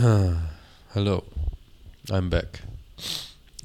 Hello, I'm back,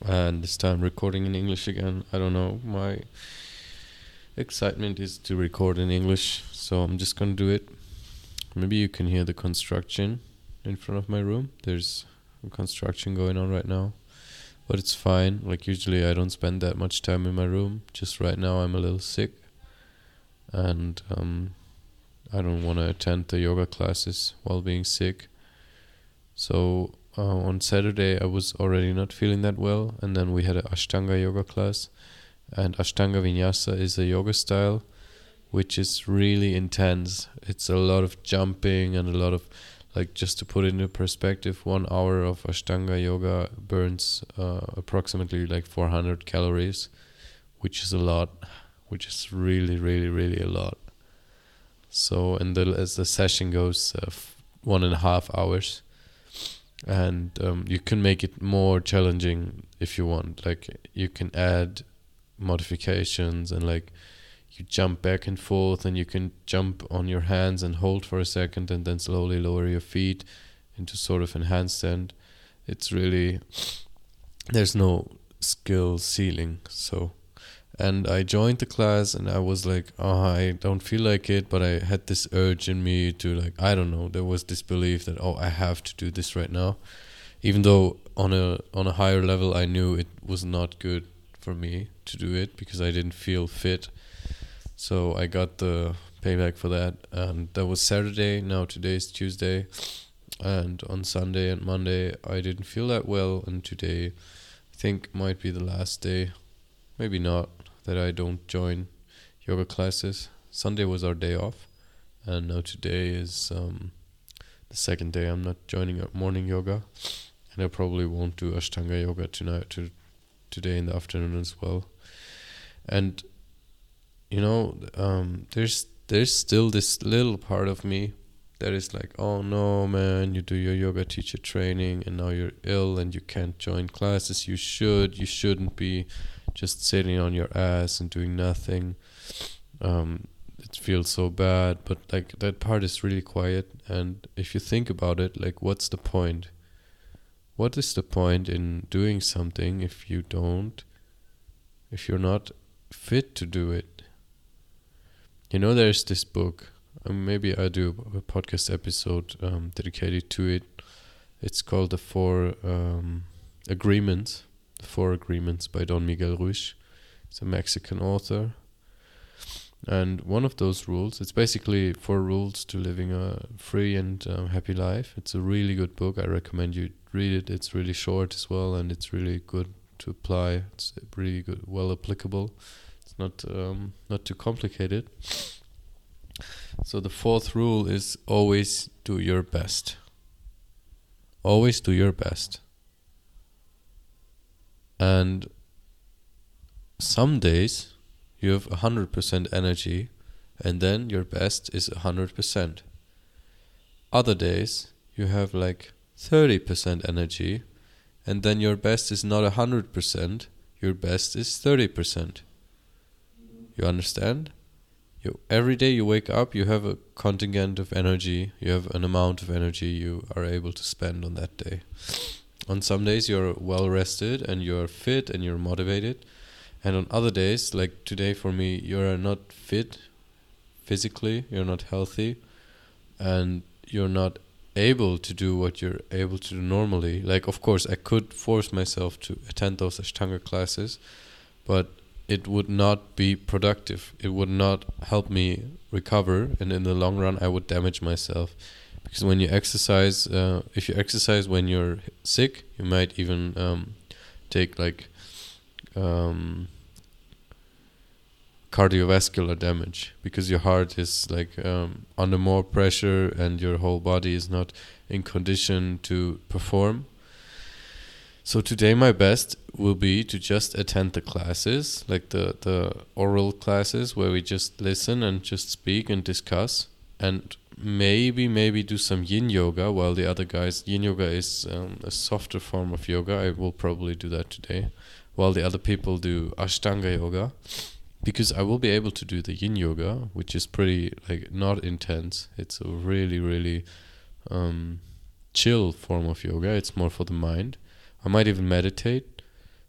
and this time recording in English again. I don't know, my excitement is to record in English, so I'm just gonna do it. Maybe you can hear the construction in front of my room. There's construction going on right now, but it's fine. Like, usually, I don't spend that much time in my room. Just right now, I'm a little sick, and um, I don't want to attend the yoga classes while being sick. So uh, on Saturday I was already not feeling that well, and then we had an Ashtanga yoga class, and Ashtanga Vinyasa is a yoga style, which is really intense. It's a lot of jumping and a lot of, like just to put it into perspective, one hour of Ashtanga yoga burns uh, approximately like 400 calories, which is a lot, which is really really really a lot. So and the as the session goes, uh, one and a half hours and um, you can make it more challenging if you want. Like you can add modifications and like you jump back and forth and you can jump on your hands and hold for a second and then slowly lower your feet into sort of an handstand it's really there's no skill ceiling. So and I joined the class and I was like, oh, I don't feel like it, but I had this urge in me to like, I don't know, there was this belief that oh, I have to do this right now, even though on a on a higher level I knew it was not good for me to do it because I didn't feel fit. So I got the payback for that, and that was Saturday. Now today is Tuesday, and on Sunday and Monday I didn't feel that well, and today I think might be the last day, maybe not that I don't join yoga classes. Sunday was our day off, and now today is um, the second day I'm not joining morning yoga, and I probably won't do Ashtanga yoga tonight to today in the afternoon as well. And you know, um, there's there's still this little part of me that is like, oh no, man, you do your yoga teacher training and now you're ill and you can't join classes. You should, you shouldn't be just sitting on your ass and doing nothing. Um, it feels so bad, but like that part is really quiet. And if you think about it, like, what's the point? What is the point in doing something if you don't, if you're not fit to do it? You know, there's this book. Um, maybe I do a podcast episode um, dedicated to it. It's called the Four um, Agreements the Four Agreements by Don Miguel Ruiz. He's a Mexican author. And one of those rules, it's basically four rules to living a free and um, happy life. It's a really good book. I recommend you read it. It's really short as well, and it's really good to apply. It's really good, well applicable. It's not um, not too complicated. So the fourth rule is always do your best. Always do your best. And some days you have 100% energy and then your best is 100%. Other days you have like 30% energy and then your best is not 100%, your best is 30%. You understand? You every day you wake up, you have a contingent of energy, you have an amount of energy you are able to spend on that day on some days you're well rested and you're fit and you're motivated and on other days like today for me you're not fit physically you're not healthy and you're not able to do what you're able to do normally. Like of course i could force myself to attend those ashtanga classes but it would not be productive. It would not help me recover and in the long run i would damage myself because when you exercise, uh, if you exercise when you're sick, you might even um, take like um, cardiovascular damage because your heart is like um, under more pressure and your whole body is not in condition to perform. So today my best will be to just attend the classes, like the the oral classes where we just listen and just speak and discuss and maybe maybe do some yin yoga while the other guys yin yoga is um, a softer form of yoga i will probably do that today while the other people do ashtanga yoga because i will be able to do the yin yoga which is pretty like not intense it's a really really um, chill form of yoga. It's more for the mind. I might even meditate,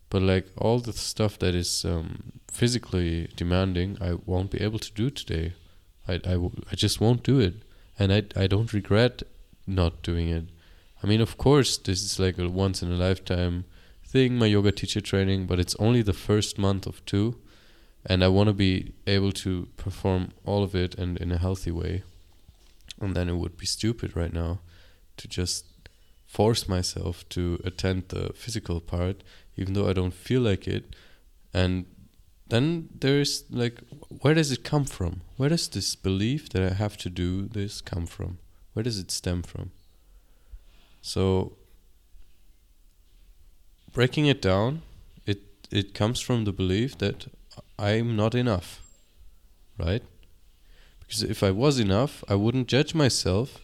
but like all the stuff that is um, physically demanding, I won't be able to do today. I, I, w- I just won't do it. And I, I don't regret not doing it. I mean, of course, this is like a once in a lifetime thing, my yoga teacher training, but it's only the first month of two. And I want to be able to perform all of it and in a healthy way. And then it would be stupid right now to just force myself to attend the physical part, even though I don't feel like it. And then there's like, where does it come from? Where does this belief that I have to do this come from? Where does it stem from? So, breaking it down, it it comes from the belief that I'm not enough, right? Because if I was enough, I wouldn't judge myself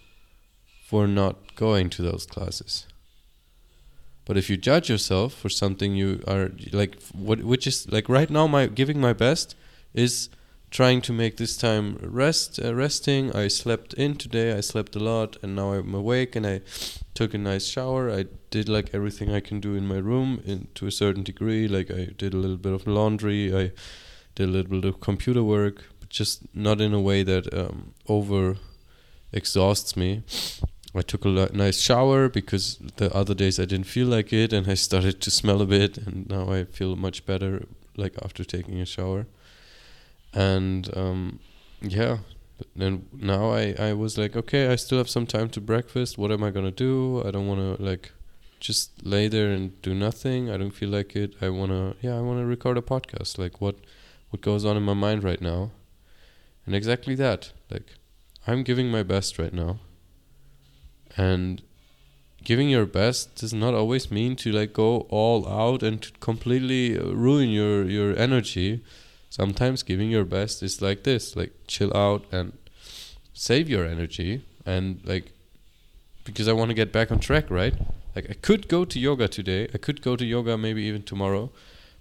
for not going to those classes. But if you judge yourself for something you are like what which is like right now my giving my best is trying to make this time rest uh, resting. I slept in today i slept a lot and now i'm awake and i took a nice shower. I did like everything i can do in my room in, to a certain degree. Like i did a little bit of laundry i did a little bit of computer work but just not in a way that um, over exhausts me I took a nice shower because the other days I didn't feel like it, and I started to smell a bit, and now I feel much better, like after taking a shower. And um, yeah then now I, I was like okay i still have some time to breakfast. What am i gonna do? I don't want to like just lay there and do nothing. I don't feel like it. I want to yeah i want to record a podcast. Like what what goes on in my mind right now. And exactly that. Like i'm giving my best right now and giving your best does not always mean to like go all out and completely uh, ruin your your energy. Sometimes giving your best is like this like chill out and save your energy and like because I want to get back on track, right? Like I could go to yoga today, I could go to yoga maybe even tomorrow,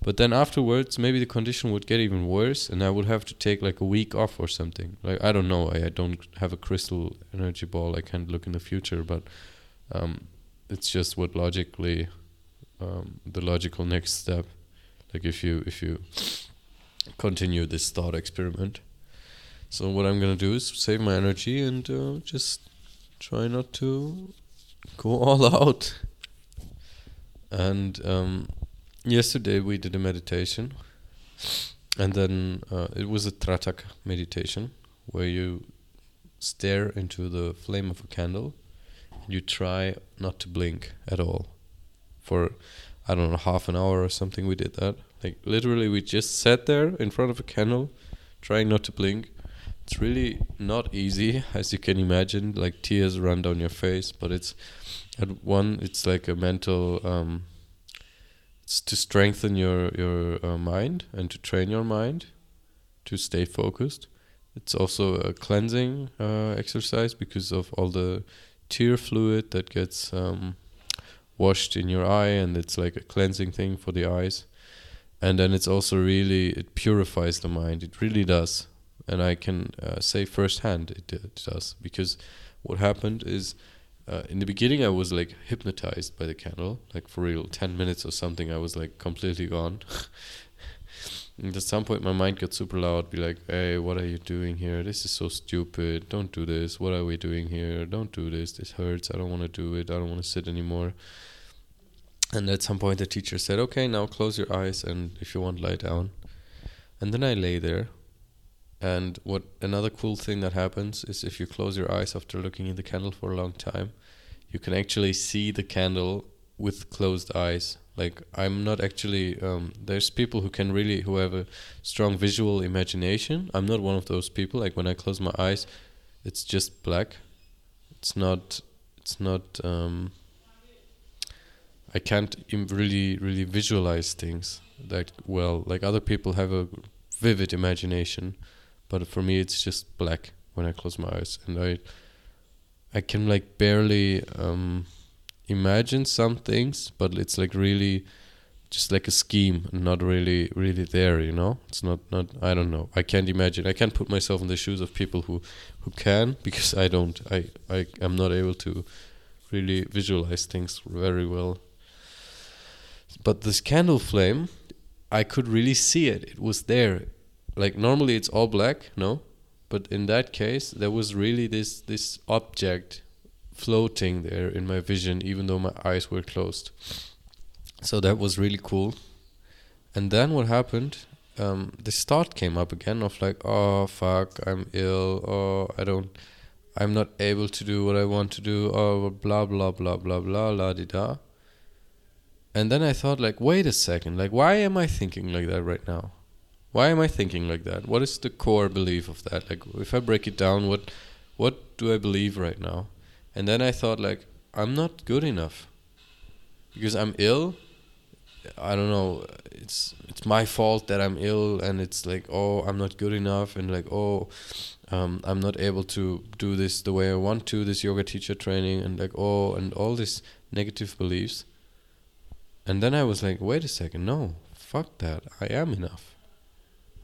but then afterwards maybe the condition would get even worse and I would have to take like a week off or something. Like I don't know, I, I don't have a crystal energy ball, I can't look in the future, but um, it's just what logically um, the logical next step. Like if you if you continue this thought experiment. So what I'm gonna do is save my energy and uh, just try not to go all out. And um, yesterday we did a meditation, and then uh, it was a Tratak meditation where you stare into the flame of a candle. And you try not to blink at all for I don't know half an hour or something. We did that, like literally, we just sat there in front of a candle, trying not to blink. It's really not easy, as you can imagine. Like tears run down your face, but it's at one. It's like a mental. Um, it's to strengthen your your uh, mind and to train your mind to stay focused. It's also a cleansing uh, exercise because of all the tear fluid that gets um, washed in your eye, and it's like a cleansing thing for the eyes. And then it's also really it purifies the mind. It really does. And i can uh, say firsthand it, it, does because what happened is uh, in the beginning i was like hypnotized by the candle. Like for real 10 minutes or something i was like completely gone. And at some point my mind got super loud be like hey what are you doing here? This is so stupid. Don't do this. What are we doing here? Don't do this. This hurts. I don't want to do it. I don't want to sit anymore. And at some point, the teacher said, Okay, now close your eyes and if you want, lie down. And then I lay there. And what another cool thing that happens is if you close your eyes after looking in the candle for a long time, you can actually see the candle with closed eyes. Like I'm not actually um, there's people who can really who have a strong visual imagination. I'm not one of those people. Like when I close my eyes, it's just black. It's not it's not um, I can't really really visualize things that well. Like other people have a vivid imagination, but for me it's just black when I close my eyes, and I I can like barely um, imagine some things, but it's like really just like a scheme not really really there you know it's not not i don't know i can't imagine i can't put myself in the shoes of people who who can because i don't i i am not able to really visualize things very well. But this candle flame, I could really see it. It was there. Like normally it's all black, no? But in that case, there was really this this object floating there in my vision, even though my eyes were closed. So that was really cool. And then what happened? Um, this thought came up again of like, oh fuck, I'm ill. Oh, I don't, I'm not able to do what I want to do. Oh, blah blah blah blah blah la di da. And then I thought like, wait a second, like why am I thinking like that right now? Why am I thinking like that? What is the core belief of that? Like if I break it down, what what do I believe right now? And then I thought like I'm not good enough. Because I'm ill. I don't know, it's it's my fault that I'm ill and it's like oh I'm not good enough and like oh um, I'm not able to do this the way I want to this yoga teacher training and like oh and all these negative beliefs and then I was like, wait a second, no, fuck that. I am enough.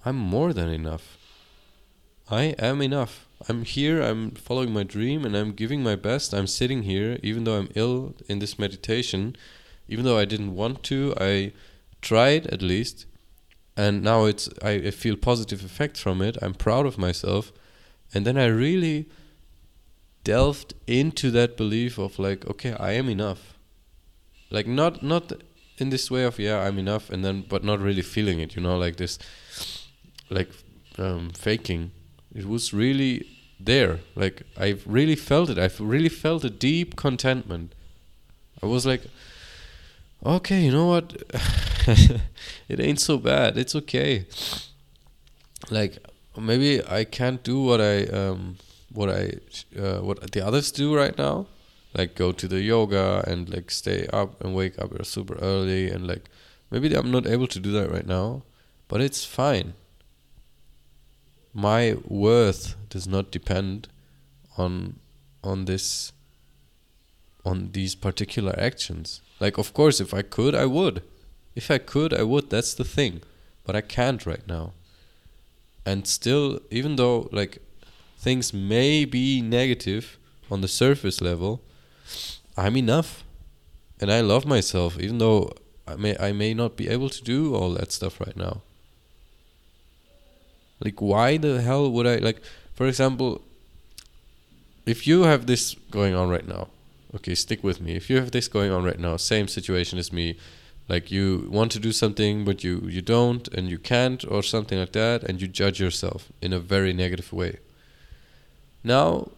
I'm more than enough. I am enough. I'm here, I'm following my dream, and I'm giving my best. I'm sitting here, even though I'm ill in this meditation, even though I didn't want to, I tried at least. And now it's I, I feel positive effects from it. I'm proud of myself. And then I really delved into that belief of like, okay, I am enough. Like not not in this way of yeah i'm enough and then but not really feeling it you know like this like um, faking it was really there. Like i really felt it. I really felt a deep contentment. I was like okay you know what? It ain't so bad. It's okay. Like maybe i can't do what i um what i uh, what the others do right now. Like go to the yoga and like stay up and wake up super early and like maybe I'm not able to do that right now, but it's fine. My worth does not depend on on this on these particular actions. Like of course if I could I would. If I could I would, that's the thing. But I can't right now. And still even though like things may be negative on the surface level, I'm enough, and I love myself, even though I may I may not be able to do all that stuff right now. Like, why the hell would I like? For example, if you have this going on right now, okay, stick with me. If you have this going on right now, same situation as me, like you want to do something but you you don't and you can't or something like that, and you judge yourself in a very negative way. Now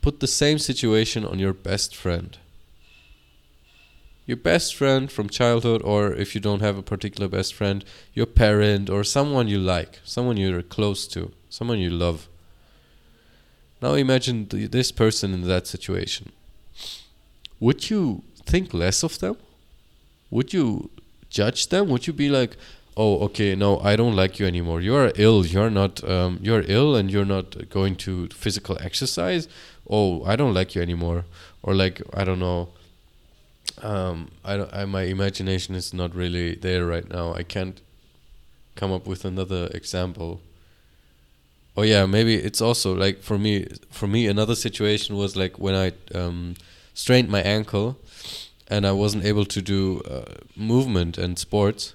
put the same situation on your best friend. Your best friend from childhood, or if you don't have a particular best friend, your parent, or someone you like, someone you're close to, someone you love. Now imagine th- this person in that situation. Would you think less of them? Would you judge them? Would you be like, oh, okay, no, I don't like you anymore. You are ill. You're not. Um, you're ill, and you're not going to physical exercise oh i don't like you anymore or like i don't know um i I, my imagination is not really there right now. I can't come up with another example. Oh yeah maybe it's also like for me for me another situation was like when i um strained my ankle and i wasn't able to do uh, movement and sports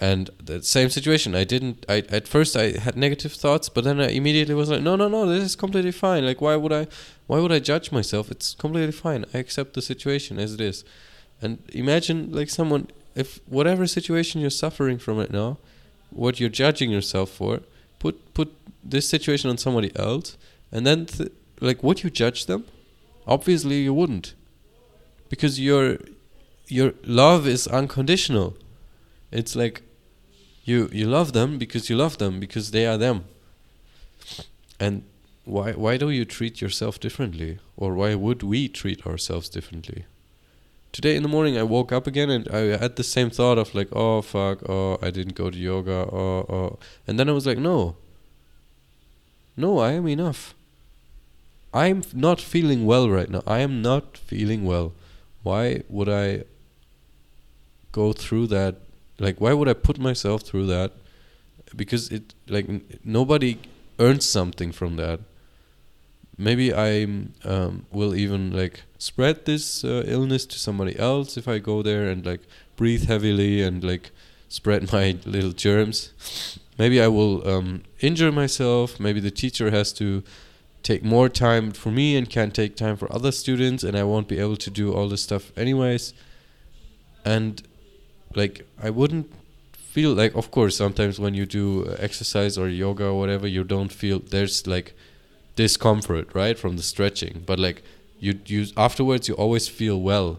and the same situation. I didn't i at first i had negative thoughts but then i immediately was like no no no this is completely fine. Like why would i why would i judge myself? It's completely fine. I accept the situation as it is. And imagine like someone if whatever situation you're suffering from right now what you're judging yourself for put put this situation on somebody else and then th- like would you judge them? Obviously you wouldn't. Because your your love is unconditional. It's like you you love them because you love them because they are them. And why why do you treat yourself differently, or why would we treat ourselves differently? Today in the morning I woke up again and I had the same thought of like, oh fuck, oh I didn't go to yoga, oh oh, and then I was like, no. No, I am enough. I'm not feeling well right now. I am not feeling well. Why would I go through that like, why would I put myself through that? Because it like n- nobody earns something from that. maybe I um, will even like spread this uh, illness to somebody else if I go there and like breathe heavily and like spread my little germs. Maybe I will um, injure myself. Maybe the teacher has to take more time for me and can't take time for other students, and I won't be able to do all this stuff anyways. And like, I wouldn't feel like, of course, sometimes when you do exercise or yoga or whatever, you don't feel there's like discomfort, right, from the stretching. But like, you you afterwards you always feel well.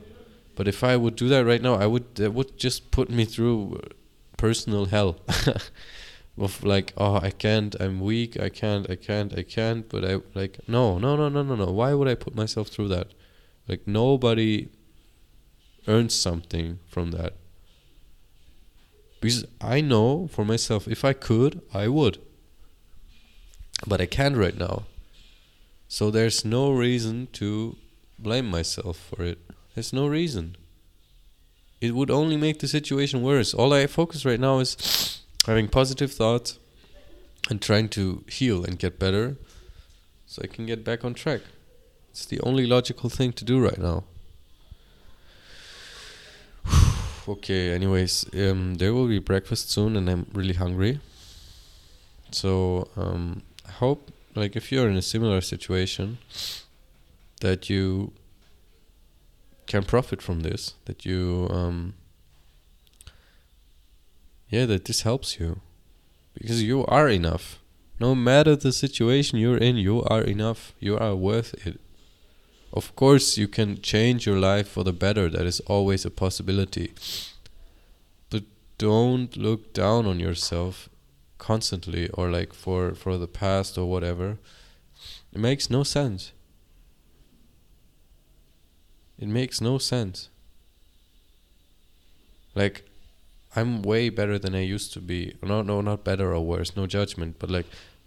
But if I would do that right now, I would that would just put me through personal hell. of like oh i can't i'm weak i can't i can't i can't but i like no no no no no no why would i put myself through that like nobody earns something from that because i know for myself if i could i would. But i can't right now. So there's no reason to blame myself for it. There's no reason. It would only make the situation worse. All i focus right now is having positive thoughts and trying to heal and get better so I can get back on track. It's the only logical thing to do right now. Okay, anyways, um, there will be breakfast soon and I'm really hungry. So, um, I hope, like, if you're in a similar situation, that you can profit from this, that you, um, yeah, that this helps you. Because you are enough. No matter the situation you're in, you are enough. You are worth it. Of course, you can change your life for the better. That is always a possibility. But don't look down on yourself constantly or like for, for the past or whatever. It makes no sense. It makes no sense. Like, I'm way better than I used to be. No, no, not better or worse. No judgment. But like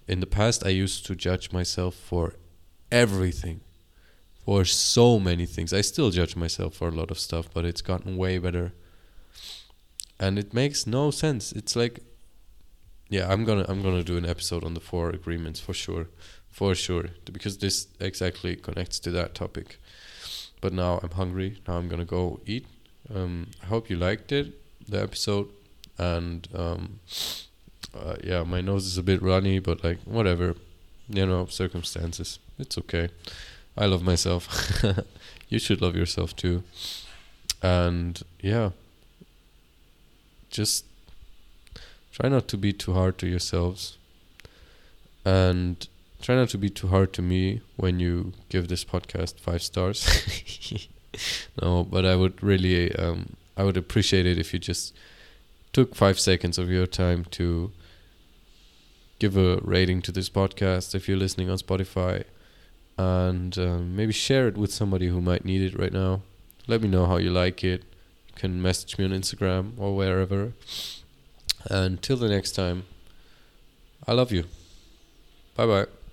in the past, I used to judge myself for everything, for so many things. I still judge myself for a lot of stuff, but it's gotten way better. And it makes no sense. It's like, yeah, I'm gonna I'm gonna do an episode on the four agreements for sure, for sure, because this exactly connects to that topic. But now I'm hungry. Now I'm gonna go eat. Um, I hope you liked it the episode, and um, uh, yeah, my nose is a bit runny, but like whatever, you know, circumstances. It's okay. I love myself. you should love yourself too. And yeah, just try not to be too hard to yourselves. And try not to be too hard to me when you give this podcast five stars. no, but I would really um, I would appreciate it if you just took five seconds of your time to give a rating to this podcast if you're listening on Spotify and um, maybe share it with somebody who might need it right now. Let me know how you like it. You can message me on Instagram or wherever. Until the next time, I love you. Bye bye.